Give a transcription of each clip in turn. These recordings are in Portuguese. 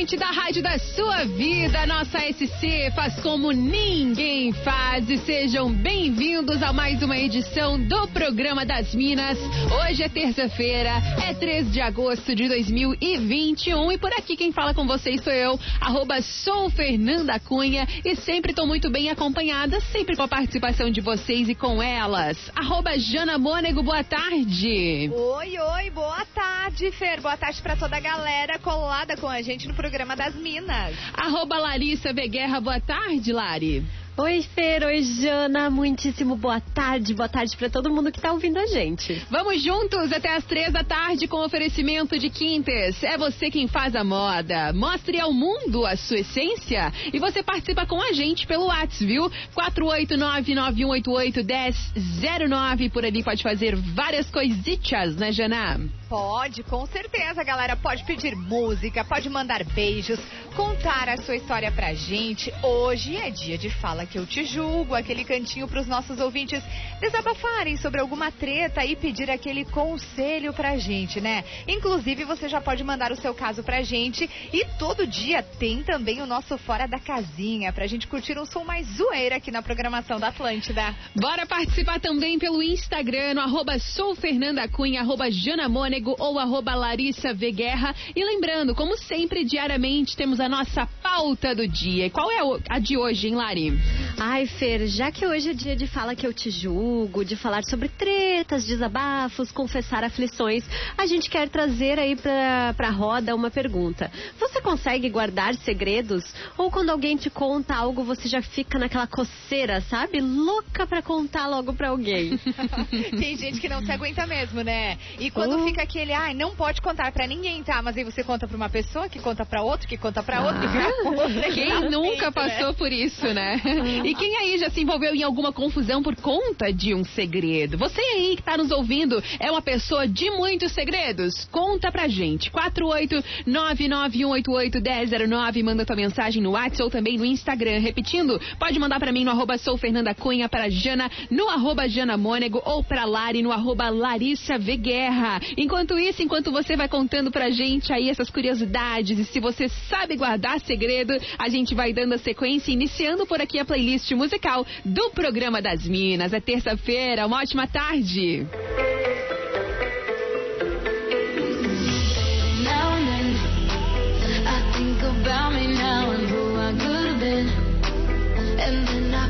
Da rádio da sua vida, nossa SC faz como ninguém faz. E sejam bem-vindos a mais uma edição do programa das Minas. Hoje é terça-feira, é 3 de agosto de 2021 e por aqui quem fala com vocês sou eu, arroba sou Fernanda Cunha e sempre estou muito bem acompanhada, sempre com a participação de vocês e com elas. Arroba Jana Mônego, boa tarde. Oi, oi, boa tarde, Fer. Boa tarde para toda a galera colada com a gente no programa programa das Minas. Arroba Larissa Veguerra, boa tarde, Lari. Oi, Fer, oi, Jana, muitíssimo boa tarde, boa tarde para todo mundo que tá ouvindo a gente. Vamos juntos até as três da tarde com oferecimento de Quintes. É você quem faz a moda. Mostre ao mundo a sua essência e você participa com a gente pelo WhatsApp, viu? 489-9188-1009. Por ali pode fazer várias coisitas, né, Jana? Pode, com certeza, galera. Pode pedir música, pode mandar beijos, contar a sua história pra gente. Hoje é dia de Fala Que Eu Te Julgo, aquele cantinho pros nossos ouvintes desabafarem sobre alguma treta e pedir aquele conselho pra gente, né? Inclusive, você já pode mandar o seu caso pra gente e todo dia tem também o nosso Fora da Casinha, pra gente curtir um som mais zoeira aqui na programação da Atlântida. Bora participar também pelo Instagram, no arroba soufernandacunha, arroba janamone ou arroba Larissa Veguerra. E lembrando, como sempre, diariamente temos a nossa pauta do dia. Qual é a de hoje, hein, Lari? Ai, Fer, já que hoje é dia de fala que eu te julgo, de falar sobre tretas, desabafos, confessar aflições, a gente quer trazer aí pra, pra roda uma pergunta. Você consegue guardar segredos? Ou quando alguém te conta algo, você já fica naquela coceira, sabe? Louca pra contar logo pra alguém. Tem gente que não se aguenta mesmo, né? E quando uh. fica aquele, ai, ah, não pode contar pra ninguém, tá? Mas aí você conta pra uma pessoa, que conta pra outro, que conta pra outro, ah. que pra outra. Quem nunca né? passou né? por isso, né? E quem aí já se envolveu em alguma confusão por conta de um segredo? Você aí que tá nos ouvindo é uma pessoa de muitos segredos? Conta pra gente. 48991881009, manda tua mensagem no WhatsApp ou também no Instagram. Repetindo, pode mandar pra mim no arroba sou Fernanda Cunha, pra Jana no arroba Jana Mônego ou pra Lari no arroba Larissa Veguerra. Enquanto Enquanto isso, enquanto você vai contando pra gente aí essas curiosidades e se você sabe guardar segredo, a gente vai dando a sequência, iniciando por aqui a playlist musical do programa das Minas. É terça-feira, uma ótima tarde.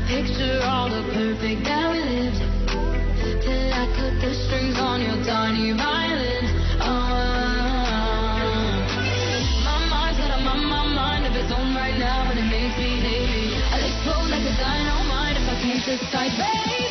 picture all the perfect that we lived till I cut the strings on your tiny violin. this side, Baby.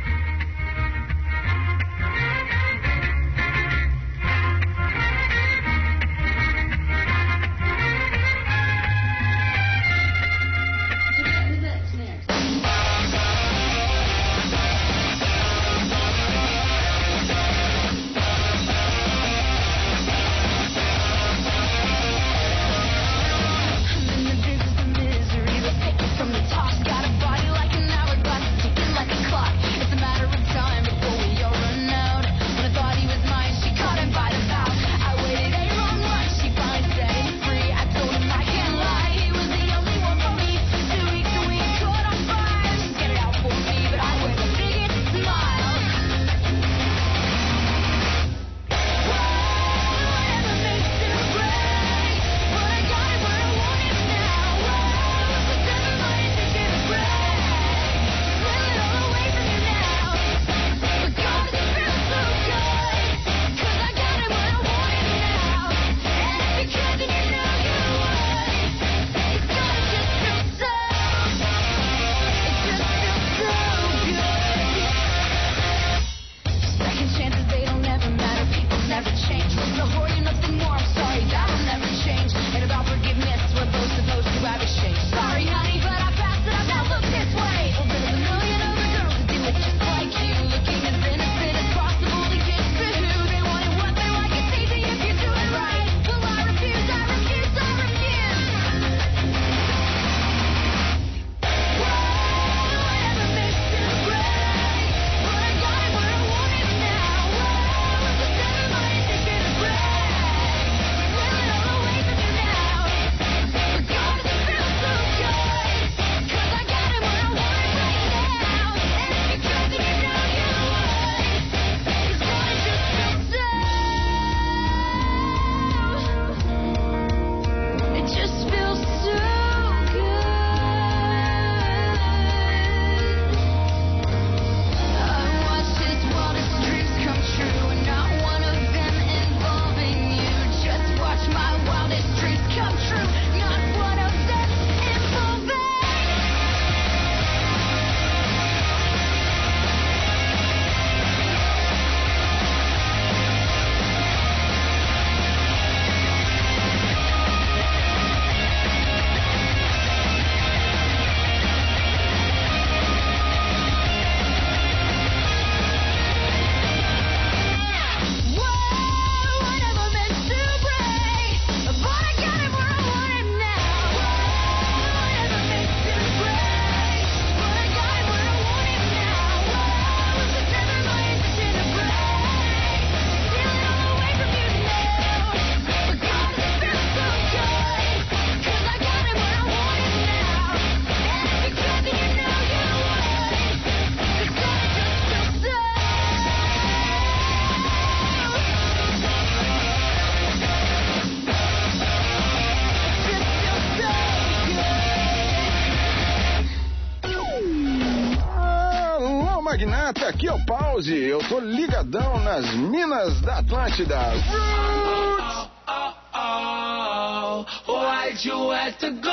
Pause, eu tô ligadão nas minas da Atlântida. Roots! Oh, oh, oh, why'd you have to go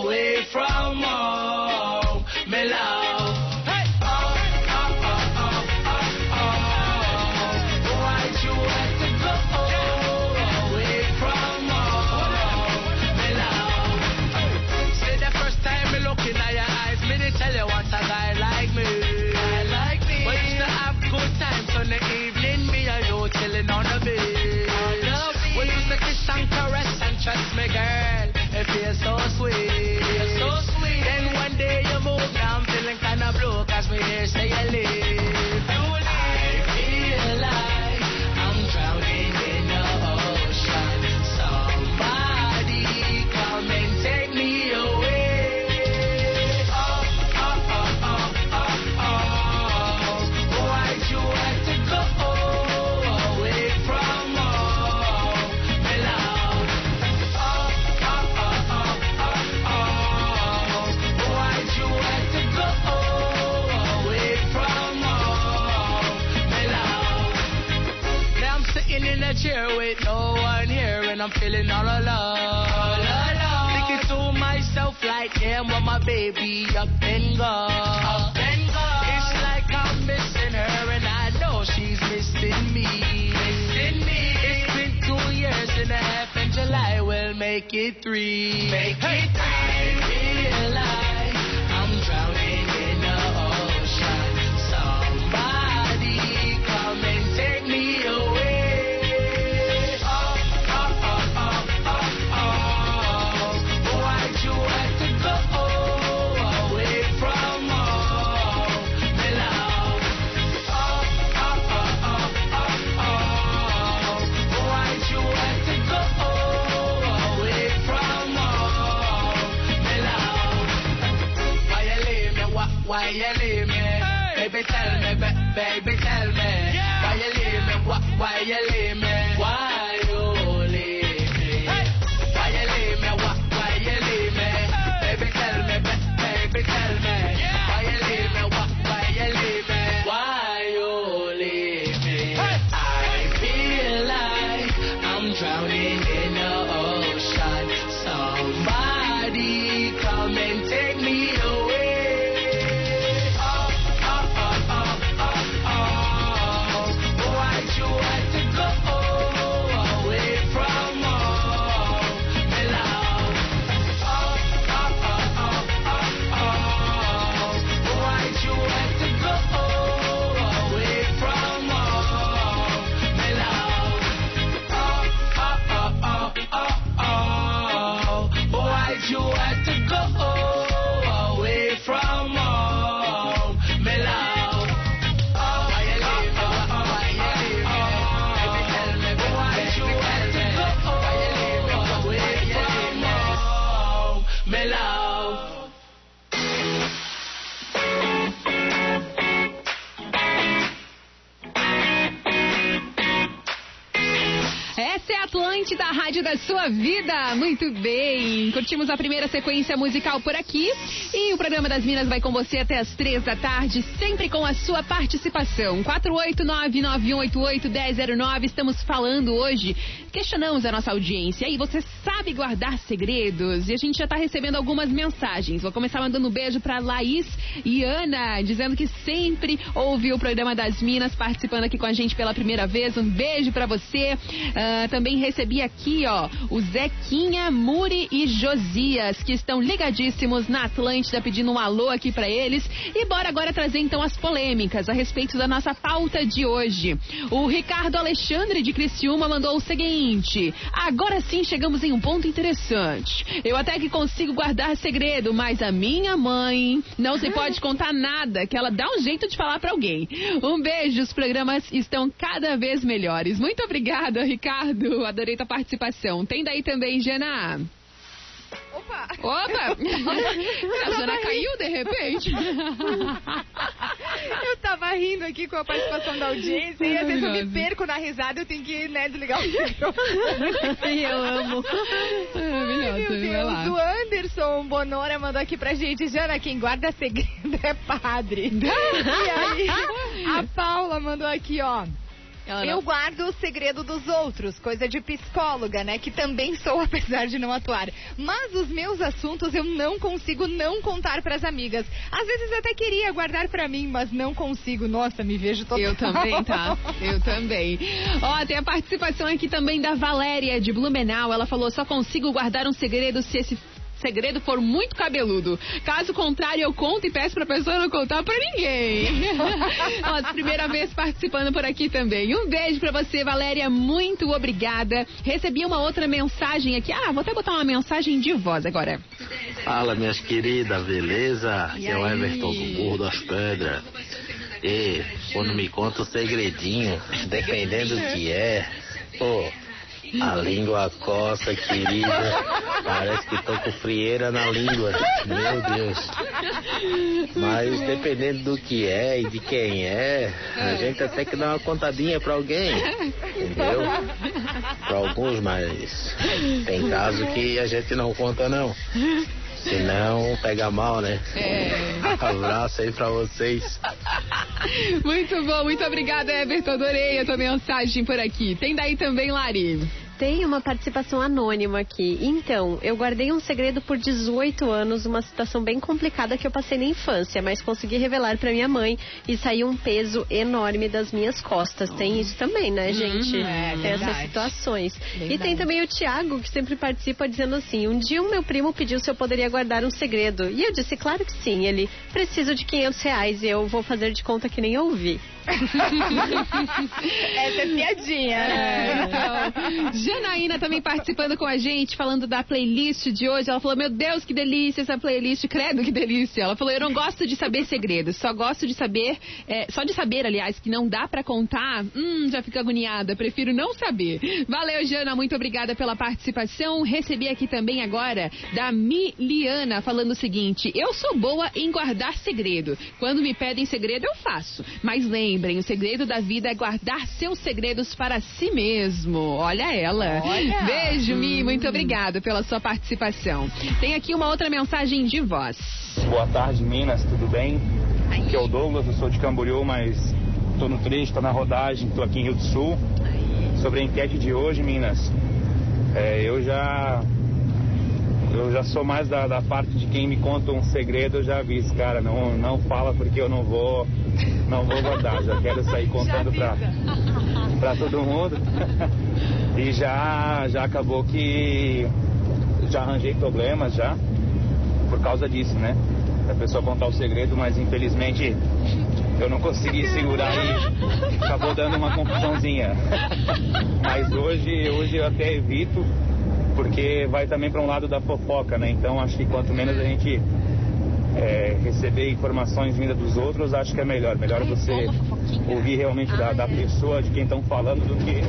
away from home, vida. Muito bem. Curtimos a primeira sequência musical por aqui. E o programa das Minas vai com você até as três da tarde, sempre com a sua participação. 489-9188-1009. Estamos falando hoje, questionamos a nossa audiência. E você sabe guardar segredos? E a gente já está recebendo algumas mensagens. Vou começar mandando um beijo para Laís e Ana, dizendo que sempre ouve o programa das Minas, participando aqui com a gente pela primeira vez. Um beijo para você. Ah, também recebi aqui, ó, o Zequinha, Muri e Josias, que estão ligadíssimos na Atlântida, pedindo um alô aqui pra eles. E bora agora trazer então as polêmicas a respeito da nossa pauta de hoje. O Ricardo Alexandre de Criciúma mandou o seguinte: agora sim chegamos em um ponto interessante. Eu até que consigo guardar segredo, mas a minha mãe não se pode contar nada, que ela dá um jeito de falar pra alguém. Um beijo, os programas estão cada vez melhores. Muito obrigada, Ricardo. Adorei tua participação. Tem daí também, Jana. Opa! Opa! A Jana caiu de repente? Eu tava rindo aqui com a participação da audiência e às vezes eu me perco na risada eu tenho que né, desligar o microfone. Eu amo. Ai, meu. Deus, o Anderson Bonora mandou aqui pra gente, Jana, quem guarda segredo é padre. e aí, a Paula mandou aqui, ó. Ela Eu não- guardo o segredo dos outros, coisa de psicóloga, né? Que também sou, apesar de não atuar. Mas os meus assuntos eu não consigo não contar pras amigas. Às vezes até queria guardar pra mim, mas não consigo. Nossa, me vejo total. Eu também, tá? Eu também. Ó, tem a participação aqui também da Valéria de Blumenau. Ela falou: só consigo guardar um segredo se esse segredo for muito cabeludo. Caso contrário, eu conto e peço pra pessoa não contar pra ninguém. Ó, primeira vez participando por aqui também. Um beijo pra você, Valéria. Muito obrigada. Recebi uma outra mensagem aqui. Ah, vou até botar uma mensagem de voz agora. Fala, minhas queridas, beleza? E Aqui é o? Everton do Burro das Pedras. E quando me conta o segredinho, dependendo do que é, pô, a língua coça, querida. Parece que tô com frieira na língua. Meu Deus. Mas dependendo do que é e de quem é, a gente até que dá uma contadinha pra alguém. Entendeu? Pra alguns, mas tem caso que a gente não conta não. Senão pega mal, né? É. Abraço aí pra vocês. Muito bom, muito obrigada, Everton. Adorei a tua mensagem por aqui. Tem daí também, Lari. Tem uma participação anônima aqui. Então, eu guardei um segredo por 18 anos, uma situação bem complicada que eu passei na infância, mas consegui revelar para minha mãe e saiu um peso enorme das minhas costas. Tem isso também, né, gente? Uhum, é, tem essas verdade. situações. E Verdade. tem também o Tiago, que sempre participa, dizendo assim: um dia o meu primo pediu se eu poderia guardar um segredo. E eu disse, claro que sim. Ele, preciso de 500 reais e eu vou fazer de conta que nem ouvi. Essa é piadinha. É, então, Janaína também participando com a gente, falando da playlist de hoje. Ela falou: Meu Deus, que delícia essa playlist, credo que delícia. Ela falou: Eu não gosto de saber segredos, só gosto de saber, é, só de saber, aliás, que não dá pra contar. Hum, já fica agoniada, prefiro não saber. Valeu, Jana, muito obrigada pela participação. Recebi aqui também agora da Miliana falando o seguinte: Eu sou boa em guardar segredo. Quando me pedem segredo, eu faço. Mas lembrem, o segredo da vida é guardar seus segredos para si mesmo. Olha ela. Olha. Beijo, Mi, muito obrigada pela sua participação. Tem aqui uma outra mensagem de voz. Boa tarde, Minas, tudo bem? Aqui é o Douglas, eu sou de Camboriú, mas tô no trecho, tô na rodagem, tô aqui em Rio do Sul. Sobre a enquete de hoje, Minas, é, eu já eu já sou mais da, da parte de quem me conta um segredo, eu já aviso, cara, não, não fala porque eu não vou não vou guardar, já quero sair contando pra, pra todo mundo. e já, já acabou que já arranjei problemas já por causa disso, né? A pessoa contar o segredo, mas infelizmente eu não consegui segurar e acabou dando uma confusãozinha. mas hoje, hoje eu até evito, porque vai também para um lado da fofoca, né? Então acho que quanto menos a gente é, receber informações vindas dos outros, acho que é melhor. Melhor você ouvir realmente da, da pessoa, de quem estão falando, do que,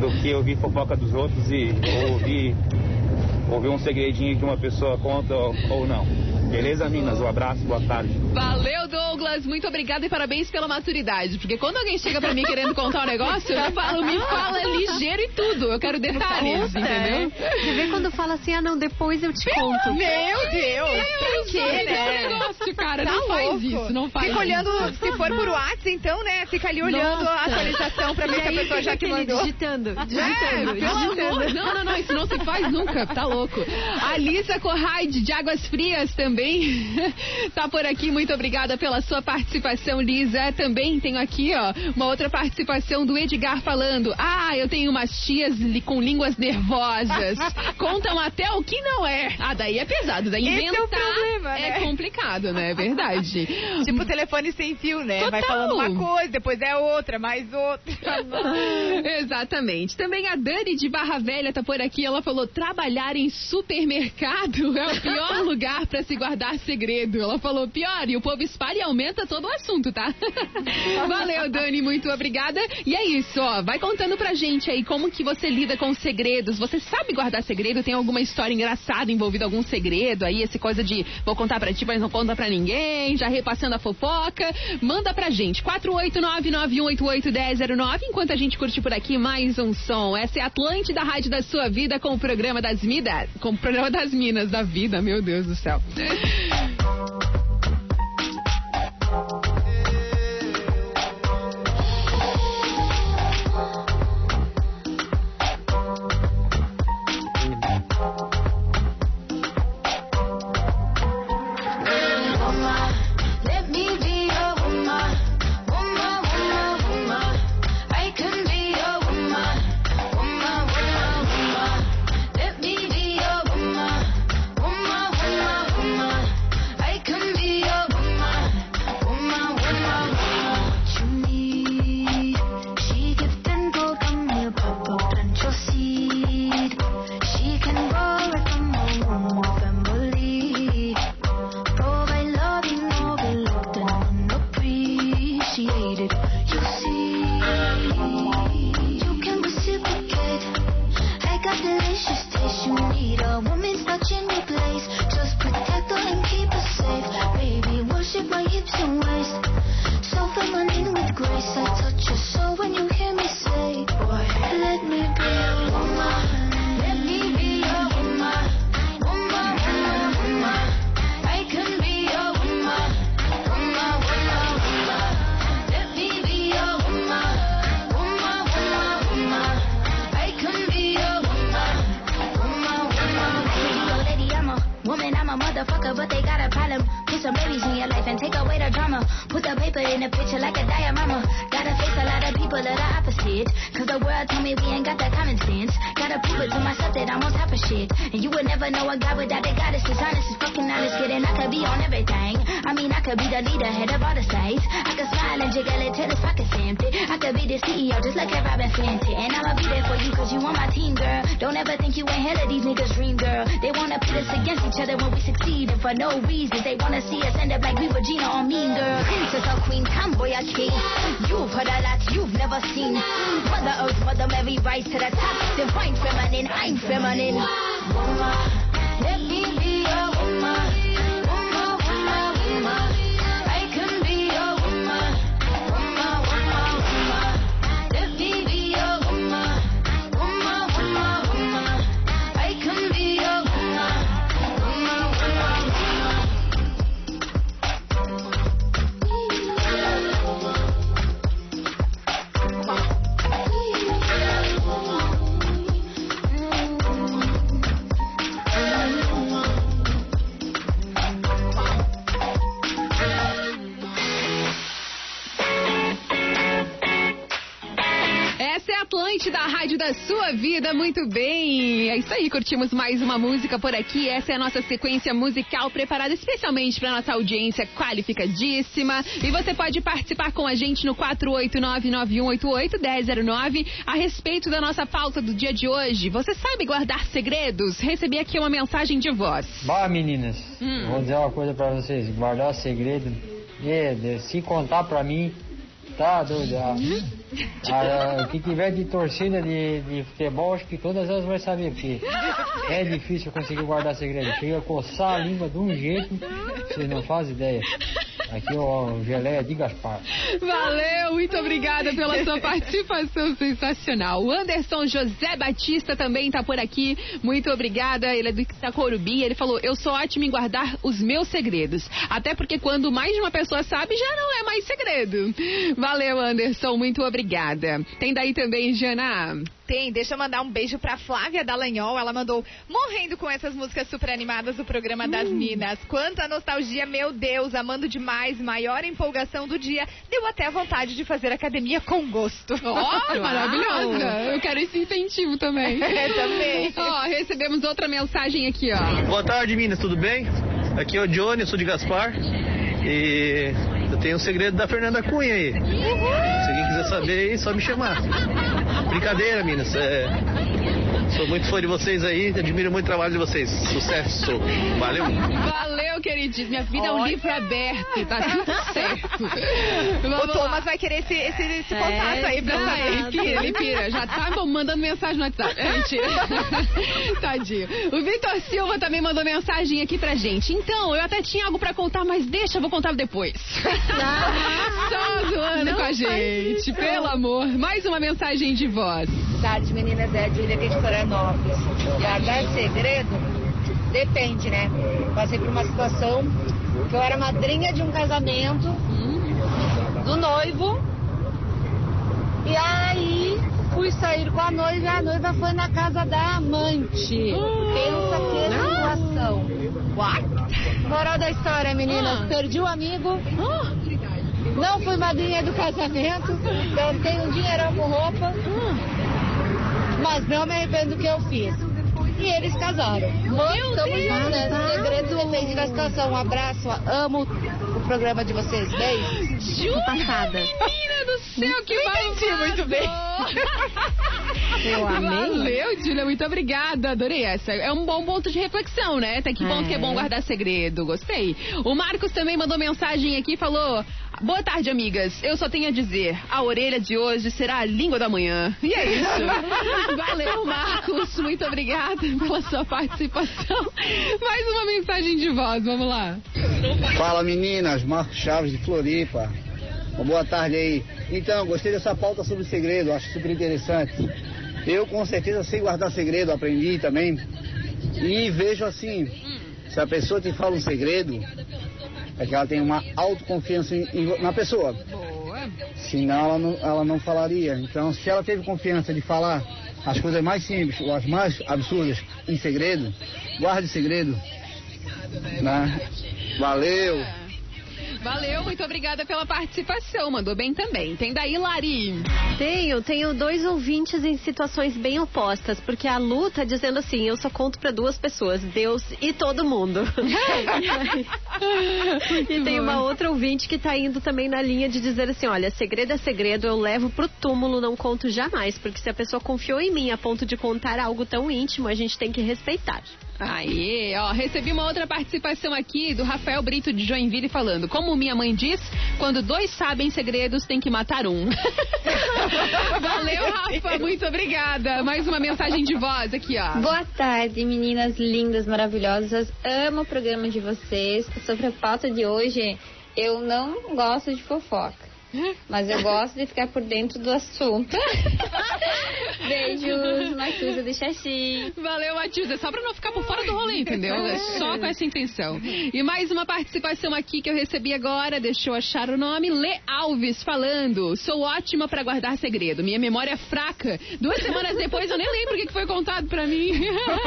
do que ouvir fofoca dos outros e ou ouvir, ouvir um segredinho que uma pessoa conta ou, ou não. Beleza, Minas? Um abraço, boa tarde. Valeu, Douglas. Muito obrigada e parabéns pela maturidade. Porque quando alguém chega pra mim querendo contar um negócio, eu falo, me fala ligeiro e tudo. Eu quero detalhes, entendeu? é. Você vê quando fala assim, ah não, depois eu te conto. Meu Deus, pra quê, Esse né? negócio, cara, Tá não faz louco. isso, não faz Fica isso. olhando, se for por WhatsApp, então, né? Fica ali olhando a Nossa. atualização pra ver se a pessoa já que mandou. digitando, É, digitando, amor, digitando. não, não, não, isso não se faz nunca, tá louco. A Lisa Corraide, de Águas Frias, também tá por aqui. Muito obrigada pela sua participação, Lisa. Também tenho aqui, ó, uma outra participação do Edgar falando: Ah, eu tenho umas tias li- com línguas nervosas. Contam até o que não é. Ah, daí é pesado, daí Esse é o inventar problema, é né? complicado, né? É verdade. Tipo telefone sem fio, né? Vai Total. falando uma coisa, depois é outra, mais outra. Exatamente. Também a Dani de Barra Velha tá por aqui. Ela falou: trabalhar em supermercado é o pior lugar pra se guardar segredo. Ela falou: pior, e o povo espalha e aumenta todo o assunto, tá? Valeu, Dani, muito obrigada. E é isso, ó. Vai contando pra gente aí como que você lida com segredos. Você sabe guardar segredo? Tem alguma história engraçada envolvida algum segredo aí? Essa coisa de vou contar pra ti, mas não conta pra ninguém, já repassando a fofoca. Manda pra gente, 489-9188-1009, enquanto a gente curte por aqui mais um som. Essa é a Atlântida Rádio da Sua Vida com o programa das Minas. Com o programa das Minas da Vida, meu Deus do céu. Cause the world told me we ain't got that common sense. Gotta prove it to myself that I'm on top of shit. And you would never know a guy without a goddess. Is honest as fucking honest, kidding. I could be on everything. I mean, I could be the leader, head of all the sites. I could smile and jiggle it till his pockets empty. I could be the CEO, just like a Robin Fenty. And I'ma be there for you cause you on my team, girl. Don't ever think you ain't hell of these niggas' dream, girl. They wanna pit us against each other when we succeed. And for no reason, they wanna see us end up like we Regina or Mean Girl. Princess or Queen, tomboy or king. You've heard a lot you've never seen. Mother Earth, Mother Mary, rise to the top. Divine feminine, I'm feminine. Woman, let me be a. Woman, Essa é a Atlântida, a rádio da sua vida, muito bem. É isso aí, curtimos mais uma música por aqui. Essa é a nossa sequência musical preparada especialmente para nossa audiência qualificadíssima. E você pode participar com a gente no 489-9188-1009 a respeito da nossa pauta do dia de hoje. Você sabe guardar segredos? Recebi aqui uma mensagem de voz. Bah, meninas, Hum. vou dizer uma coisa pra vocês. Guardar segredo, é, se contar pra mim, tá doido. Ah, o que tiver de torcida de, de futebol, acho que todas elas vão saber, porque é difícil conseguir guardar segredo. Chega a coçar a língua de um jeito, vocês não fazem ideia. Aqui ó, o geleia de Gaspar. Valeu, muito obrigada pela sua participação sensacional. O Anderson José Batista também está por aqui. Muito obrigada. Ele é do Itacorubi. Ele falou: Eu sou ótimo em guardar os meus segredos. Até porque quando mais de uma pessoa sabe, já não é mais segredo. Valeu, Anderson. Muito obrigada. Tem daí também, Jana. Tem, deixa eu mandar um beijo pra Flávia Dallagnol. Ela mandou morrendo com essas músicas super animadas do programa das Minas. Quanta nostalgia, meu Deus, amando demais, maior empolgação do dia. Deu até vontade de fazer academia com gosto. Ó, maravilhosa. Eu quero esse incentivo também. É, também. Ó, recebemos outra mensagem aqui, ó. Boa tarde, Minas, tudo bem? Aqui é o Johnny, eu sou de Gaspar. E tenho um segredo da Fernanda Cunha aí. Se alguém quiser saber aí, só me chamar. Brincadeira, Minas. É, sou muito fã de vocês aí, admiro muito o trabalho de vocês. Sucesso. Valeu. Valeu, queridíssimo. Minha vida é um Olha. livro aberto, tá tudo certo. O Vamos Thomas lá. vai querer esse, esse, esse É, contato aí pra Ah, sair. ele pira, ele pira. Já tá bom, mandando mensagem no WhatsApp. É, mentira. Tadinho. O Vitor Silva também mandou mensagem aqui pra gente. Então, eu até tinha algo pra contar, mas deixa, eu vou contar depois. Só zoando Não com a gente. isso. Pelo amor. Mais uma mensagem de voz. tarde, meninas. É a Júlia aqui de Florianópolis. Guardar segredo depende, né? Passei por uma situação que eu era madrinha de um casamento do noivo. E aí fui sair com a noiva e a noiva foi na casa da amante. Pensa que situação. What? Moral da história, meninas. Ah. Perdi o amigo. Não fui madrinha do casamento. Gastei um dinheirão com roupa. Mas não me arrependo do que eu fiz. E eles casaram. Estamos juntos, né? Segredo depende da situação. Um abraço, amo o programa de vocês. Beijo. Júlia, passada. menina do céu, que entendi muito bem. Eu amei. Valeu, Júlia, muito obrigada. Adorei essa. É um bom ponto de reflexão, né? Até que ponto É. que é bom guardar segredo. Gostei. O Marcos também mandou mensagem aqui e falou: Boa tarde, amigas. Eu só tenho a dizer: a orelha de hoje será a língua da manhã. E é isso. Valeu, Marcos. Muito obrigada pela sua participação. Mais uma mensagem de voz. Vamos lá. Fala meninas, Marcos Chaves de Floripa. Uma boa tarde aí. Então, gostei dessa pauta sobre segredo, acho super interessante. Eu com certeza sei guardar segredo, aprendi também. E vejo assim, se a pessoa te fala um segredo, é que ela tem uma autoconfiança em- em- na pessoa. Boa. Senão ela não, ela não falaria. Então, se ela teve confiança de falar as coisas mais simples ou as mais absurdas em segredo, guarde segredo. Né? Valeu! Valeu, muito obrigada pela participação. Mandou bem também. Tem daí, Lari? Tenho, tenho dois ouvintes em situações bem opostas, porque a Lu tá dizendo assim, eu só conto pra duas pessoas, Deus e todo mundo. e tem uma outra ouvinte que tá indo também na linha de dizer assim, olha, segredo é segredo, eu levo pro túmulo, não conto jamais, porque se a pessoa confiou em mim a ponto de contar algo tão íntimo, a gente tem que respeitar. Aí, ó, recebi uma outra participação aqui do Rafael Brito de Joinville falando: Como minha mãe diz, quando dois sabem segredos, tem que matar um. Valeu, Rafa, muito obrigada. Mais uma mensagem de voz aqui, ó. Boa tarde, meninas lindas, maravilhosas. Amo o programa de vocês. Sobre a pauta de hoje, eu não gosto de fofoca. Mas eu gosto de ficar por dentro do assunto. Beijos, Matuza do Xaxi. Valeu, Matilda. Só pra não ficar por fora do rolê, entendeu? É só com essa intenção. E mais uma participação aqui que eu recebi agora. Deixa eu achar o nome. Lê Alves falando. Sou ótima pra guardar segredo. Minha memória é fraca. Duas semanas depois eu nem lembro o que foi contado pra mim.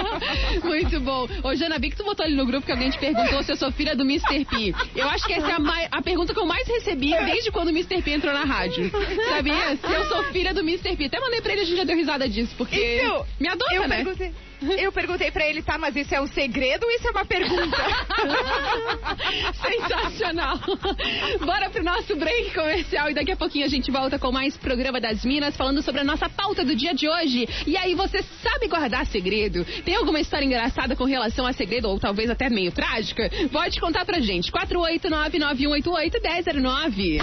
Muito bom. Ô, Jana, vi que tu botou ali no grupo que alguém te perguntou se eu sou filha do Mr. P. Eu acho que essa é a, a pergunta que eu mais recebi desde quando o Mr. P entrou na rádio. Sabia? Se eu sou filha do Mr. P. Até mandei pra ele, a gente já deu risada disso, porque Isso, me adota, eu né? Perguntei, eu perguntei pra ele, tá, mas isso é um segredo ou isso é uma pergunta? Sensacional. Bora pro nosso break comercial e daqui a pouquinho a gente volta com mais programa das Minas falando sobre a nossa pauta do dia de hoje. E aí, você sabe guardar segredo? Tem alguma história engraçada com relação a segredo ou talvez até meio trágica? Pode contar pra gente. 489-9188-1009.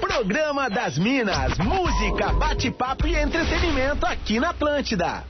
Programa das Minas, música, bate-papo e entretenimento aqui na Atlântida.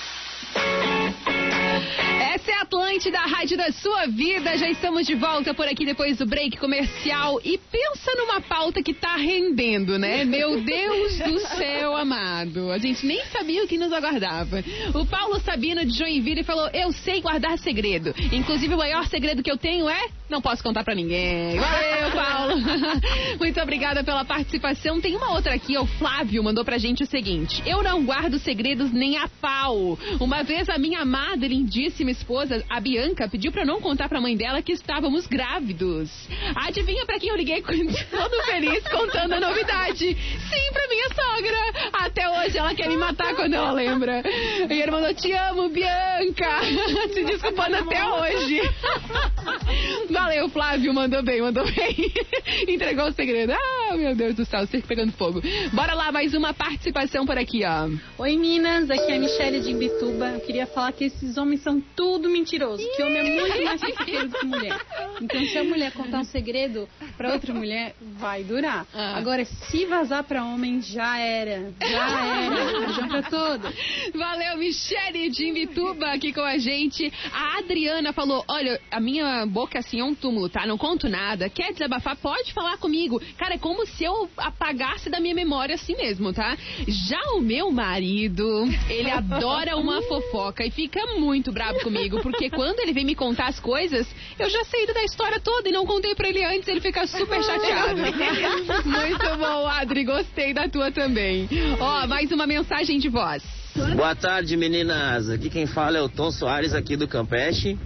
Essa é a Atlântida, a rádio da sua vida. Já estamos de volta por aqui depois do break comercial. E pensa numa pauta que tá rendendo, né? Meu Deus do céu amado. A gente nem sabia o que nos aguardava. O Paulo Sabino de Joinville falou: Eu sei guardar segredo. Inclusive, o maior segredo que eu tenho é. Não posso contar pra ninguém. Valeu, Paulo. Muito obrigada pela participação. Tem uma outra aqui, o Flávio mandou pra gente o seguinte: Eu não guardo segredos nem a pau. Uma vez a minha amada lindíssima esposa, a Bianca, pediu pra eu não contar pra mãe dela que estávamos grávidos. Adivinha pra quem eu liguei todo feliz contando a novidade? Sim, pra minha sogra. Até hoje ela quer me matar quando ela lembra. E ele mandou: Te amo, Bianca. Se desculpando até hoje. Valeu, Flávio, mandou bem, mandou bem. Entregou o segredo. Ah, meu Deus do céu, o circo pegando fogo. Bora lá, mais uma participação por aqui, ó. Oi Minas, aqui é a Michelle de Imbituba. Eu queria falar que esses homens são tudo mentirosos, que homem é muito mais do que mulher. Então se a mulher contar um segredo pra outra mulher, vai durar. Agora, se vazar pra homem, já era. Já era. Beijão pra todos. Valeu, Michele de Imbituba aqui com a gente. A Adriana falou: Olha, a minha boca assim é um túmulo, tá? Não conto nada. Quer desabafar? Pode falar comigo. Cara, é como se eu apagasse da minha memória assim mesmo, tá? Já o meu marido, ele adora uma fofoca e fica muito bravo comigo, porque quando ele vem me contar as coisas, eu já sei da história toda e não contei pra ele antes, ele fica super chateado. muito bom, Adri, gostei da tua também. Ó, mais uma mensagem de voz. Boa tarde, meninas. Aqui quem fala é o Tom Soares aqui do Campeche.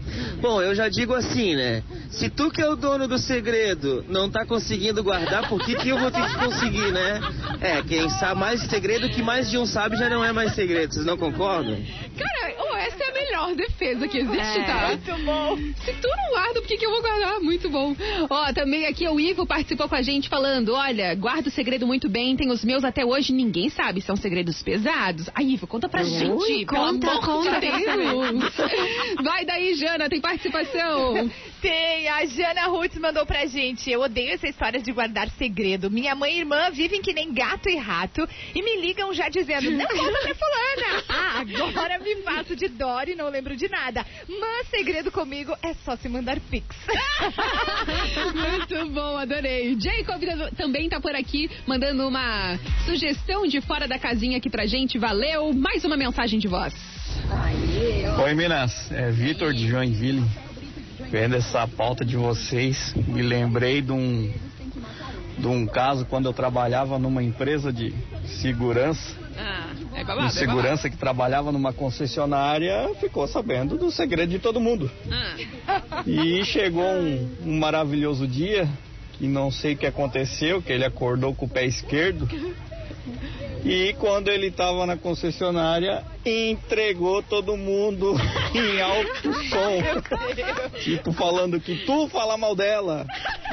Bom, eu já digo assim, né? Se tu que é o dono do segredo não tá conseguindo guardar, por que, que eu vou ter que conseguir, né? É, quem sabe mais segredo que mais de um sabe já não é mais segredo. Vocês não concordam? Cara, oh, essa é a melhor defesa que existe, É, tá? muito bom. Se tu não guarda, por que, que eu vou guardar? Muito bom. Ó, também aqui o Ivo participou com a gente falando: olha, guardo o segredo muito bem, tem os meus até hoje, ninguém sabe, são segredos pesados. Aí, Ivo, conta pra Ui, gente, conta, conta, de. Vai daí, Jana, tem participação. Tem, a Jana Roots mandou pra gente. Eu odeio essa história de guardar segredo. Minha mãe e irmã vivem que nem gato e rato e me ligam já dizendo: Não conta pra fulana. Ah, agora me faço de Dory e não lembro de nada. Mas segredo comigo é só se mandar pix. Muito bom, adorei. Jacob também tá por aqui mandando uma sugestão de fora da casinha aqui pra gente. Valeu. Mais uma mensagem de voz. Oi, Minas. É Vitor de Joinville. Vendo essa pauta de vocês, me lembrei de um, de um caso quando eu trabalhava numa empresa de segurança. Ah, é Um babado, é segurança que trabalhava numa concessionária ficou sabendo do segredo de todo mundo. Ah. E chegou um, um maravilhoso dia, que não sei o que aconteceu, que ele acordou com o pé esquerdo. E quando ele estava na concessionária, entregou todo mundo em alto som. Tipo, falando que tu fala mal dela,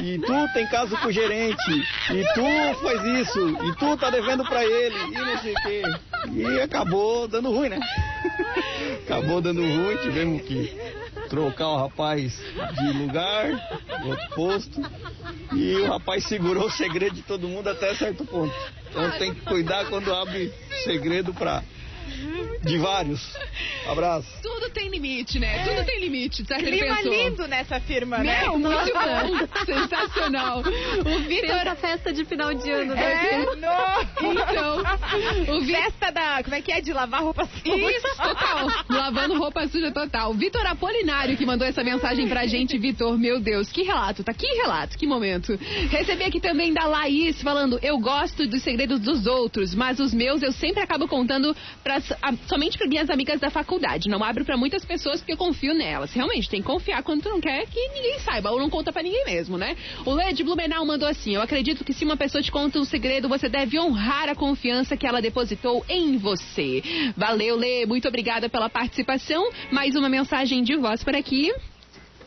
e tu tem caso com o gerente, e tu faz isso, e tu tá devendo pra ele, e não sei o quê. E acabou dando ruim, né? Acabou dando ruim, tivemos que trocar o rapaz de lugar, outro posto, e o rapaz segurou o segredo de todo mundo até certo ponto. Então tem que cuidar quando abre segredo de vários. Abraço. Tudo tem limite, né? Tudo tem limite? Ele Clima pensou. lindo nessa firma, né? Meu, muito Nossa. bom. Sensacional. O Vitor. Pensa a festa de final de ano. É, né? no... Então, o Vi- Festa da... Como é que é? De lavar roupa suja. Isso, total. Lavando roupa suja total. Vitor Apolinário que mandou essa mensagem pra gente. Vitor, meu Deus, que relato, tá? Que relato, que momento. Recebi aqui também da Laís falando: Eu gosto dos segredos dos outros, mas os meus eu sempre acabo contando pras, somente para minhas amigas da faculdade. Não abro pra muitas pessoas porque eu confio nelas. Realmente, tem que confiar quando tu não quer que ninguém saiba, ou não conta pra ninguém mesmo, né? O Lê de Blumenau mandou assim: Eu acredito que se uma pessoa te conta um segredo, você deve honrar a confiança que ela depositou em você. Valeu, Lê, muito obrigada pela participação. Mais uma mensagem de voz por aqui.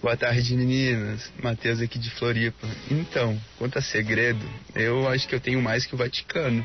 Boa tarde, meninas. Matheus aqui de Floripa. Então, quanto a segredo, eu acho que eu tenho mais que o Vaticano.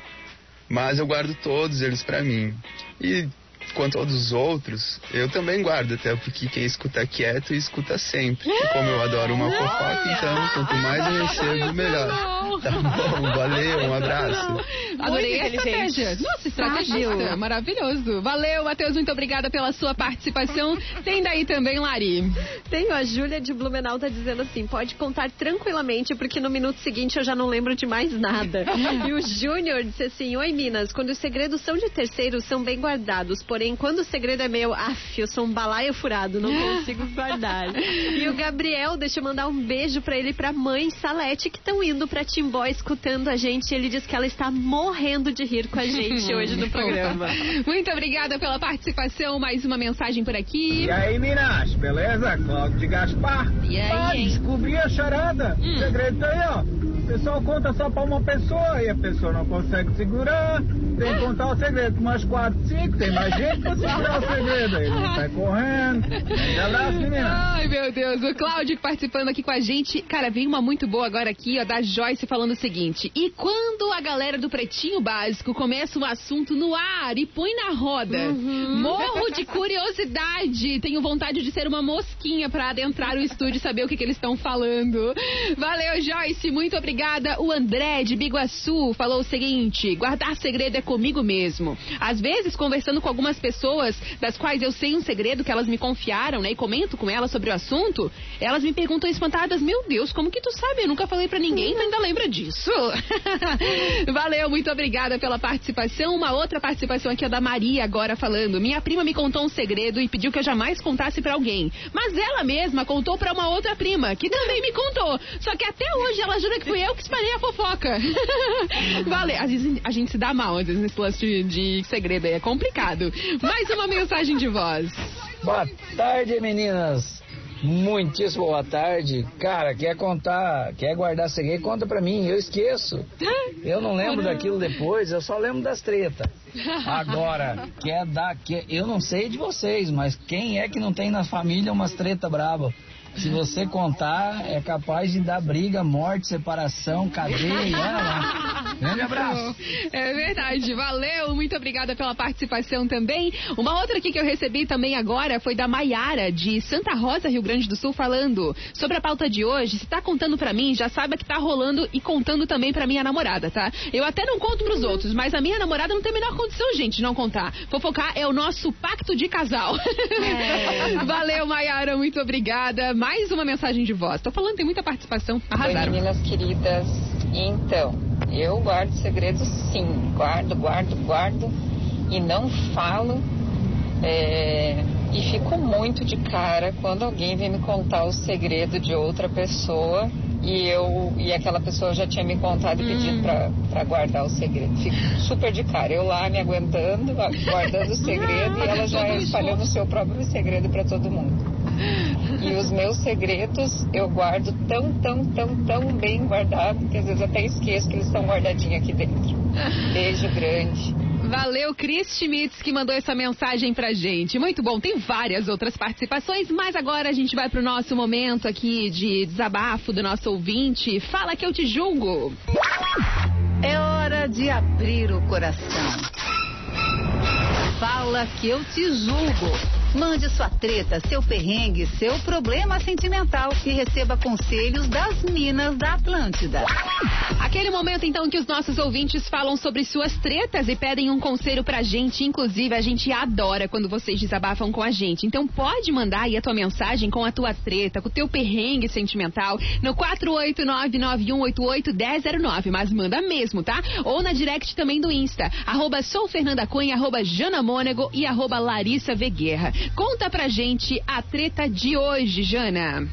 Mas eu guardo todos eles pra mim. E quanto aos dos outros, eu também guardo, até porque quem escuta quieto escuta sempre. E como eu adoro uma fofoca, então quanto mais eu recebo, melhor. Tá bom, valeu, um abraço. Adorei a estratégia. Nossa, estrategista. Sábio. Maravilhoso. Valeu, Matheus. Muito obrigada pela sua participação. Tem daí também, Lari. Tenho a Júlia de Blumenau tá dizendo assim: pode contar tranquilamente, porque no minuto seguinte eu já não lembro de mais nada. e o Júnior disse assim: Oi, Minas, quando os segredos são de terceiros, são bem guardados. Porém, quando o segredo é meu, af, eu sou um balaio furado, não consigo guardar. e o Gabriel, deixa eu mandar um beijo pra ele e pra mãe Salete, que estão indo pra Timbó escutando a gente. Ele diz que ela está morrendo de rir com a gente hoje no programa. Muito obrigada pela participação. Mais uma mensagem por aqui. E aí, Minas, beleza? Cláudio de Gaspar. E aí, Ah, descobri a charada. Hum. O segredo tá aí, ó. O pessoal conta só pra uma pessoa e a pessoa não consegue segurar. Tem que contar o segredo com umas quatro, cinco. Tem mais gente pra segurar o segredo. Aí ele sai correndo. Um abraço, meninas. Ai, meu Deus. O Cláudio participando aqui com a gente. Cara, veio uma muito boa agora aqui, ó, da Joyce falando o seguinte. E quando a galera do Pretinho Básico começa um assunto no ar e põe na roda? Morro de curiosidade. Tenho vontade de ser uma mosquinha pra adentrar o estúdio e saber o que, que eles estão falando. Valeu, Joyce. Muito obrigada. O André de Biguaçu falou o seguinte: guardar segredo é comigo mesmo. Às vezes, conversando com algumas pessoas das quais eu sei um segredo que elas me confiaram, né? E comento com elas sobre o assunto, elas me perguntam espantadas: Meu Deus, como que tu sabe? Eu nunca falei pra ninguém, tu ainda lembra disso? Valeu, muito obrigada pela participação. Uma outra participação aqui é da Maria agora falando. Minha prima me contou um segredo e pediu que eu jamais contasse pra alguém. Mas ela mesma contou pra uma outra prima, que também me contou. Só que até hoje ela jura que fui eu que espalhei a fofoca. Valeu. Às vezes a gente se dá mal, às vezes, nesse lance de, de segredo aí. É complicado. Mais uma mensagem de voz. Boa tarde, meninas. Muitíssimo boa tarde. Cara, quer contar, quer guardar segredo, conta pra mim, eu esqueço. Eu não lembro daquilo depois, eu só lembro das tretas. Agora, quer dar, quer, eu não sei de vocês, mas quem é que não tem na família umas treta braba? Se você contar, é capaz de dar briga, morte, separação, cadeia. Grande abraço. É verdade, valeu, muito obrigada pela participação também. Uma outra aqui que eu recebi também agora foi da Maiara, de Santa Rosa, Rio Grande do Sul, falando sobre a pauta de hoje. Se tá contando pra mim, já saiba que tá rolando e contando também pra minha namorada, tá? Eu até não conto pros outros, mas a minha namorada não tem a menor condição, gente, de não contar. Fofocar é o nosso pacto de casal. Valeu, Maiara, muito obrigada. Mais uma mensagem de voz. Tô falando, tem muita participação. Oi, Arrasaram. meninas queridas. Então, eu guardo segredos sim. Guardo, guardo, guardo. E não falo. é, E fico muito de cara quando alguém vem me contar o segredo de outra pessoa e eu e aquela pessoa já tinha me contado e pedido pra, pra guardar o segredo. Fico super de cara. Eu lá me aguentando, guardando o segredo e ela já espalhando o seu próprio segredo pra todo mundo. E os meus segredos eu guardo tão, tão, tão, tão bem guardado que às vezes até esqueço que eles estão guardadinhos aqui dentro. Beijo grande. Valeu, Cris Schmitz, que mandou essa mensagem pra gente. Muito bom, tem várias outras participações, mas agora a gente vai pro nosso momento aqui de desabafo do nosso ouvinte. Fala que eu te julgo. É hora de abrir o coração. Fala que eu te julgo. Mande sua treta, seu perrengue, seu problema sentimental e receba conselhos das Minas da Atlântida. Aquele momento então que os nossos ouvintes falam sobre suas tretas e pedem um conselho pra gente. Inclusive, a gente adora quando vocês desabafam com a gente. Então pode mandar aí a tua mensagem com a tua treta, com o teu perrengue sentimental no 489-9188-1009. Mas manda mesmo, tá? Ou na direct também do Insta. Arroba sou Fernanda Cunha, arroba Jana Mônego e arroba Larissa. Conta pra gente a treta de hoje, Jana.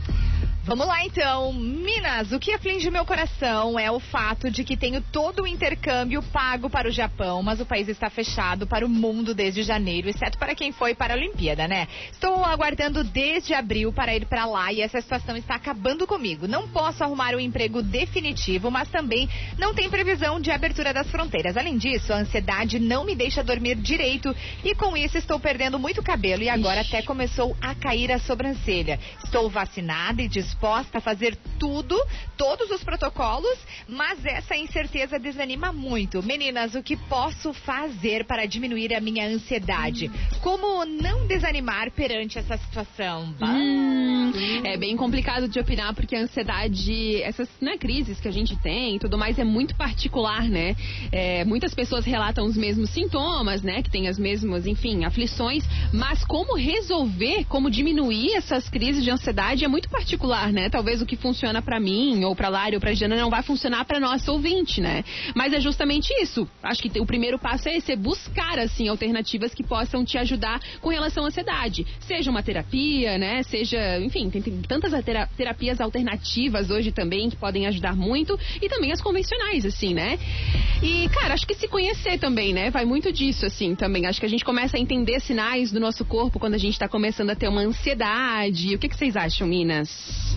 Vamos lá então, Minas, o que aflige meu coração é o fato de que tenho todo o intercâmbio pago para o Japão, mas o país está fechado para o mundo desde janeiro, exceto para quem foi para a Olimpíada, né? Estou aguardando desde abril para ir para lá e essa situação está acabando comigo. Não posso arrumar um emprego definitivo, mas também não tem previsão de abertura das fronteiras. Além disso, a ansiedade não me deixa dormir direito e com isso estou perdendo muito cabelo e agora até começou a cair a sobrancelha. Estou vacinada e disposta disposta a fazer tudo, todos os protocolos, mas essa incerteza desanima muito. Meninas, o que posso fazer para diminuir a minha ansiedade? Como não desanimar perante essa situação? Hum, é bem complicado de opinar porque a ansiedade, essas né, crises que a gente tem e tudo mais é muito particular, né? É, muitas pessoas relatam os mesmos sintomas, né? Que têm as mesmas, enfim, aflições, mas como resolver, como diminuir essas crises de ansiedade é muito particular, né? Talvez o que funciona para mim, ou pra Lari, ou pra Jana, não vai funcionar para nosso ouvinte, né? Mas é justamente isso. Acho que o primeiro passo é esse, é buscar, assim, alternativas que possam te ajudar com relação à ansiedade. Seja uma terapia, né? Seja, enfim, tem, tem tantas tera- terapias alternativas hoje também que podem ajudar muito. E também as convencionais, assim, né? E, cara, acho que se conhecer também, né? Vai muito disso, assim, também. Acho que a gente começa a entender sinais do nosso corpo quando a gente tá começando a ter uma ansiedade. O que, que vocês acham, Minas?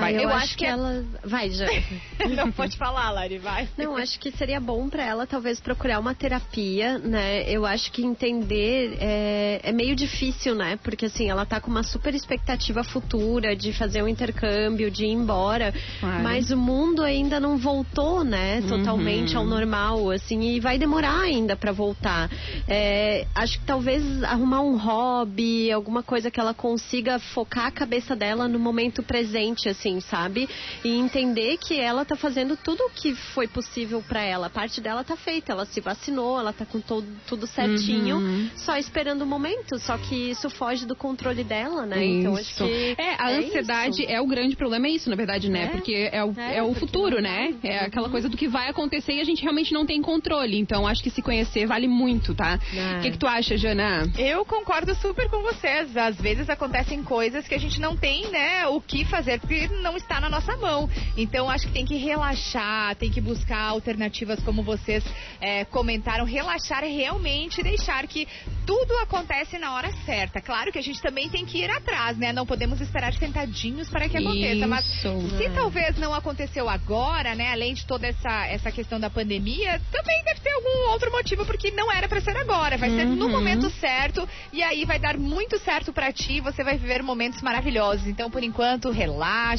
Vai. eu, Eu acho, acho que, que ela. Vai, já. Não pode falar, Lari, vai. Não, acho que seria bom pra ela talvez procurar uma terapia, né? Eu acho que entender é, é meio difícil, né? Porque assim, ela tá com uma super expectativa futura de fazer um intercâmbio, de ir embora, Claro. mas o mundo ainda não voltou, né? Totalmente Uhum. ao normal, assim, e vai demorar ainda pra voltar. É, acho que talvez arrumar um hobby, alguma coisa que ela consiga focar a cabeça dela no momento presente, assim, sabe? E entender que ela tá fazendo tudo o que foi possível pra ela. A parte dela tá feita, ela se vacinou, ela tá com todo, tudo certinho, Uhum. só esperando o momento. Só que isso foge do controle dela, né? Então acho Isso. que. É, a ansiedade isso. é o grande problema, é isso, na verdade, né? É. Porque é o, É, é o futuro, né? É aquela coisa do que vai acontecer e a gente realmente não tem controle. Então, acho que se conhecer vale muito, tá? É. O que, que tu acha, Jana? Eu concordo super com vocês. Às vezes acontecem coisas que a gente não tem, né, o que fazer, porque não está na nossa mão. Então, acho que tem que relaxar, tem que buscar alternativas, como vocês é, comentaram, relaxar realmente e deixar que tudo acontece na hora certa. Claro que a gente também tem que ir atrás, né? Não podemos esperar sentadinhos para que aconteça. Mas Isso. se É. talvez não aconteceu agora, né? Além de toda essa, essa questão da pandemia, também deve ter algum outro motivo, porque não era pra ser agora. Vai ser no Uhum. momento certo e aí vai dar muito certo pra ti. Você vai viver momentos maravilhosos. Então, por enquanto, relaxa,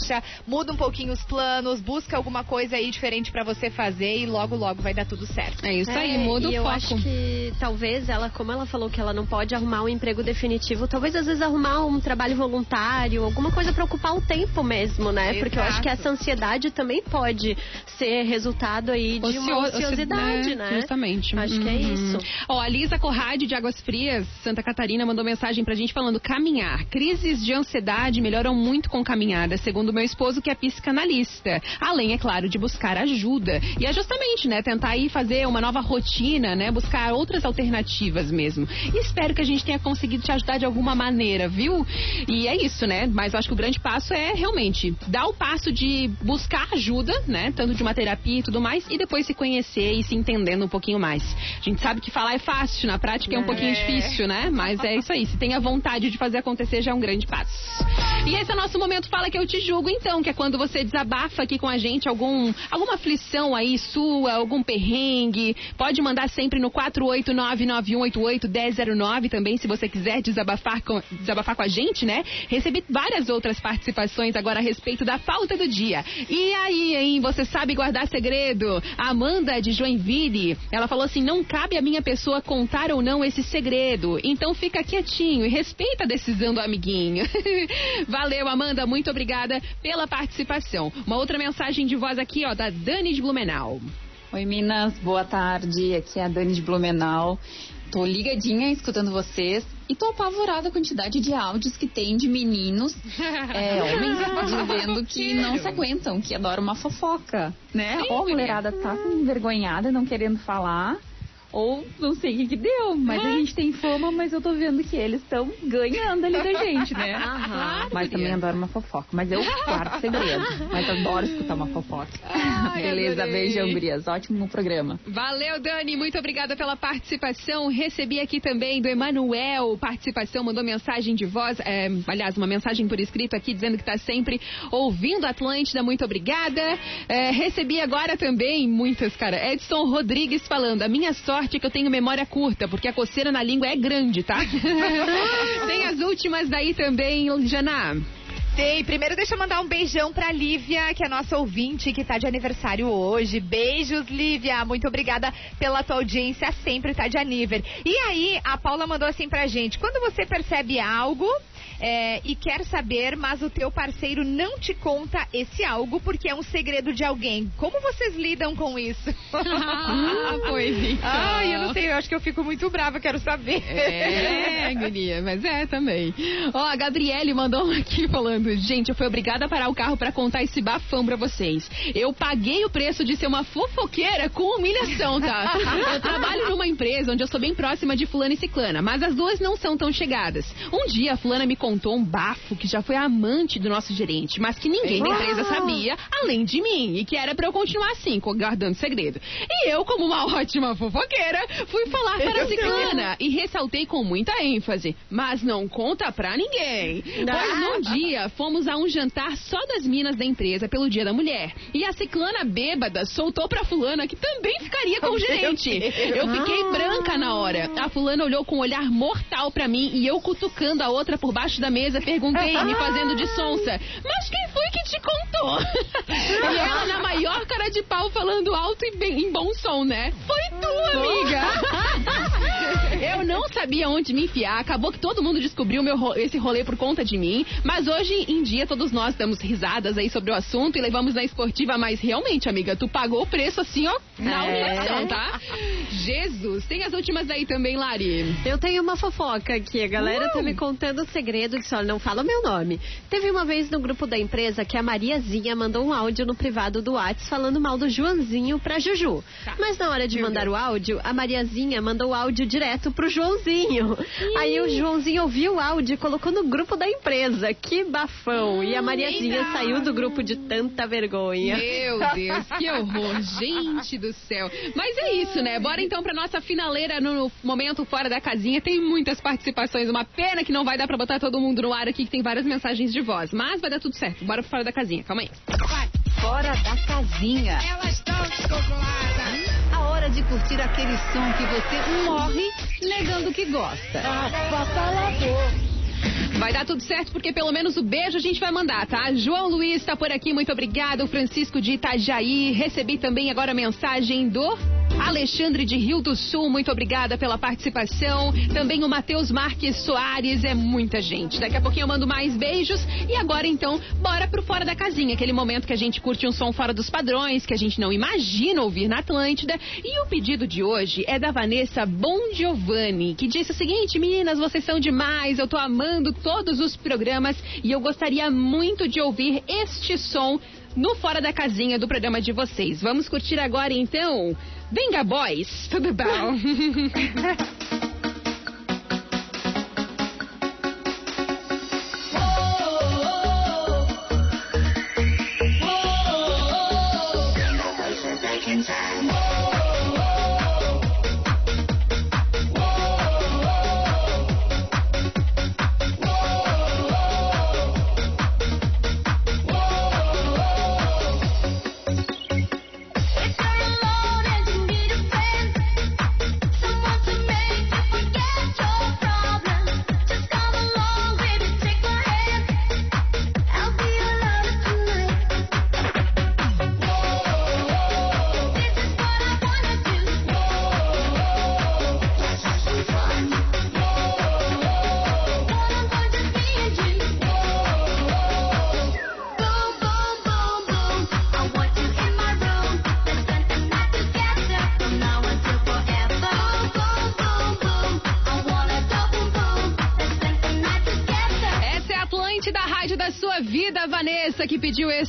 muda um pouquinho os planos, busca alguma coisa aí diferente pra você fazer e logo, logo vai dar tudo certo. É isso aí, É, muda e o eu foco. acho que talvez ela, como ela falou que ela não pode arrumar um emprego definitivo, talvez às vezes arrumar um trabalho voluntário, alguma coisa pra ocupar o tempo mesmo, né? Porque eu acho que Exato. essa ansiedade também pode ser resultado aí de uma Ocio- ociosidade, ociosidade, né? Justamente. Acho que é Uhum. isso. Ó, a Lisa Corrade de Águas Frias, Santa Catarina, mandou mensagem pra gente falando caminhar. Crises de ansiedade melhoram muito com caminhada. Segundo meu esposo que é psicanalista. Além, é claro, de buscar ajuda. E é justamente, né, tentar aí fazer uma nova rotina, né, buscar outras alternativas mesmo. E espero que a gente tenha conseguido te ajudar de alguma maneira, viu? E é isso, né? Mas eu acho que o grande passo é realmente dar o passo de buscar ajuda, né, tanto de uma terapia e tudo mais, e depois se conhecer e se entendendo um pouquinho mais. A gente sabe que falar é fácil, na prática é um pouquinho difícil, né? Mas é isso aí. Se tem a vontade de fazer acontecer, já é um grande passo. E esse é o nosso momento Fala que eu te julgo, então, que é quando você desabafa aqui com a gente algum, alguma aflição aí sua, algum perrengue. Pode mandar sempre no 489-9188-1009 também, se você quiser desabafar com, desabafar com a gente, né? Recebi várias outras participações agora a respeito da pauta do dia. E aí, hein? Você sabe guardar segredo? A Amanda de Joinville, ela falou assim: não cabe a minha pessoa contar ou não esse segredo. Então fica quietinho e respeita a decisão do amiguinho. Valeu, Amanda, muito obrigada pela participação. Uma outra mensagem de voz aqui, ó, da Dani de Blumenau. Oi, Minas, boa tarde. Aqui é a Dani de Blumenau. Tô ligadinha escutando vocês e tô apavorada com a quantidade de áudios que tem de meninos, é, homens, dizendo que não se aguentam, que adoram uma fofoca, né? Ou a mulherada tá envergonhada, não querendo falar, ou não sei o que, que deu, mas a gente tem fama, mas eu tô vendo que eles estão ganhando ali da gente, né? Aham. mas também adoro uma fofoca. Mas eu guardo segredo. Mas adoro escutar uma fofoca. Ai, Beleza, adorei. beijão, Gurias. Ótimo programa. Valeu, Dani. Muito obrigada pela participação. Recebi aqui também do Emanuel participação, mandou mensagem de voz, é, aliás, uma mensagem por escrito aqui dizendo que está sempre ouvindo Atlântida. Muito obrigada. É, recebi agora também muitas, cara. Edson Rodrigues falando: a minha sorte é que eu tenho memória curta, porque a coceira na língua é grande, tá? Tem as últimas daí também, Jana. Tem. Primeiro, deixa eu mandar um beijão pra Lívia, que é nossa ouvinte, que tá de aniversário hoje. Beijos, Lívia. Muito obrigada pela tua audiência. Sempre tá de aniversário. E aí, a Paula mandou assim pra gente: quando você percebe algo. É, e quer saber, mas o teu parceiro não te conta esse algo porque é um segredo de alguém. Como vocês lidam com isso? Ah, pois então. Ai, eu não sei, eu acho que eu fico muito brava, quero saber. É, guria, mas é também. Ó, a Gabriele mandou um aqui falando: gente, eu fui obrigada a parar o carro pra contar esse bafão pra vocês. Eu paguei o preço de ser uma fofoqueira com humilhação, tá? Eu trabalho numa empresa onde eu sou bem próxima de Fulana e Ciclana, mas as duas não são tão chegadas. Um dia a Fulana me contou um bafo que já foi amante do nosso gerente, mas que ninguém da empresa sabia, além de mim, e que era pra eu continuar assim, guardando segredo. E eu, como uma ótima fofoqueira, fui falar para a Ciclana e ressaltei com muita ênfase, mas não conta pra ninguém. Pois num dia fomos a um jantar só das minas da empresa pelo Dia da Mulher. E a Ciclana bêbada soltou pra fulana que também ficaria com o gerente. Eu fiquei Ah. branca na hora. A fulana olhou com um olhar mortal pra mim e eu cutucando a outra por baixo da mesa, perguntei, me fazendo de sonsa. Mas quem foi que te contou? e ela na maior cara de pau falando alto e bem, em bom som, né? Foi tu, amiga! Eu não sabia onde me enfiar. Acabou que todo mundo descobriu meu ro- esse rolê por conta de mim. Mas hoje em dia todos nós damos risadas aí sobre o assunto e levamos na esportiva. Mas realmente, amiga, tu pagou o preço assim, ó, na É. humilhação, tá? Jesus, tem as últimas aí também, Lari. Eu tenho uma fofoca aqui. A galera tá me contando o segredo que só não fala o meu nome. Teve uma vez no grupo da empresa que a Mariazinha mandou um áudio no privado do Whats falando mal do Joãozinho pra Juju. Mas na hora de mandar o áudio, a Mariazinha mandou o áudio direto pro Joãozinho. Aí o Joãozinho ouviu o áudio e colocou no grupo da empresa. Que bafão! E a Mariazinha Eita. saiu do grupo de tanta vergonha. Meu Deus, que horror, gente do céu. Mas é isso, né? Bora então pra nossa finaleira no momento fora da casinha. Tem muitas participações, uma pena que não vai dar pra botar todo mundo no ar aqui, que tem várias mensagens de voz. Mas vai dar tudo certo. Bora pro fora da casinha, calma aí. Fora da casinha. Elas estão descontroladas. A hora de curtir aquele som que você morre negando que gosta. Vai dar tudo certo, porque pelo menos o beijo a gente vai mandar, tá? João Luiz tá por aqui, muito obrigado. O Francisco de Itajaí. Recebi também agora a mensagem do Alexandre de Rio do Sul, muito obrigada pela participação. Também o Matheus Marques Soares, é muita gente. Daqui a pouquinho eu mando mais beijos. E agora então, bora pro Fora da Casinha, aquele momento que a gente curte um som fora dos padrões, que a gente não imagina ouvir na Atlântida. E o pedido de hoje é da Vanessa Bon Giovanni, que disse o seguinte: meninas, vocês são demais, eu tô amando todos os programas e eu gostaria muito de ouvir este som no Fora da Casinha do programa de vocês. Vamos curtir agora então? Venga Boys, tudo bom?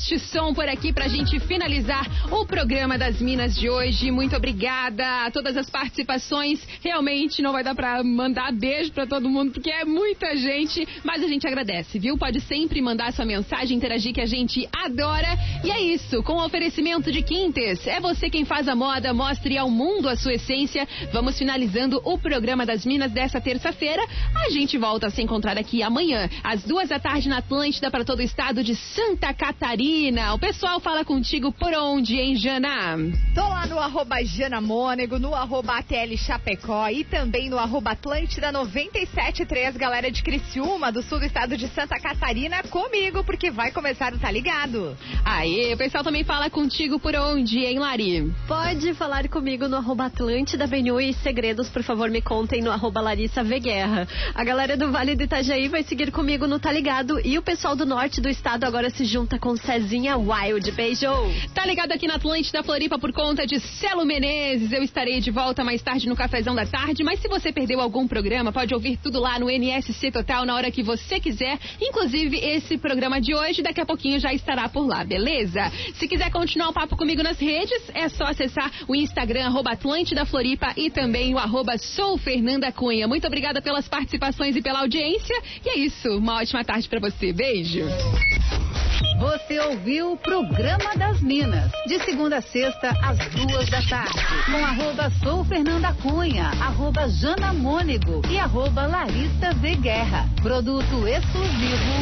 este som por aqui pra gente finalizar o programa das Minas de hoje. Muito obrigada a todas as participações. Realmente não vai dar pra mandar beijo pra todo mundo porque é muita gente, mas a gente agradece, viu? Pode sempre mandar sua mensagem, interagir que a gente adora. E é isso, com o oferecimento de Quintes. É você quem faz a moda, mostre ao mundo a sua essência. Vamos finalizando o programa das Minas dessa terça-feira. A gente volta a se encontrar aqui amanhã, às duas da tarde na Atlântida para todo o estado de Santa Catarina. O pessoal fala contigo por onde, hein, Jana? Tô lá no arroba Jana Mônego, no arroba ATL Chapecó e também no arroba Atlântida 973, galera de Criciúma, do sul do estado de Santa Catarina, comigo, porque vai começar o Tá Ligado. Aê, o pessoal também fala contigo por onde, hein, Lari? Pode falar comigo no arroba Atlântida Venue e segredos, por favor, me contem no arroba Larissa V Guerra. A galera do Vale do Itajaí vai seguir comigo no Tá Ligado e o pessoal do norte do estado agora se junta com Cezinha Wild. Beijo! Tá ligado aqui na Atlântida Floripa por conta de Celo Menezes. Eu estarei de volta mais tarde no cafezão da tarde, mas se você perdeu algum programa, pode ouvir tudo lá no NSC Total na hora que você quiser. Inclusive esse programa de hoje, daqui a pouquinho já estará por lá, beleza? Se quiser continuar o papo comigo nas redes, é só acessar o Instagram arroba Atlântida Floripa e também o arroba Sou Fernanda Cunha. Muito obrigada pelas participações e pela audiência. E é isso, uma ótima tarde pra você. Beijo! Você ouviu o Programa das Minas, de segunda a sexta, às duas da tarde, com arroba Sou Fernanda Cunha, arroba Jana Mônego e arroba Larissa V Guerra. Produto exclusivo.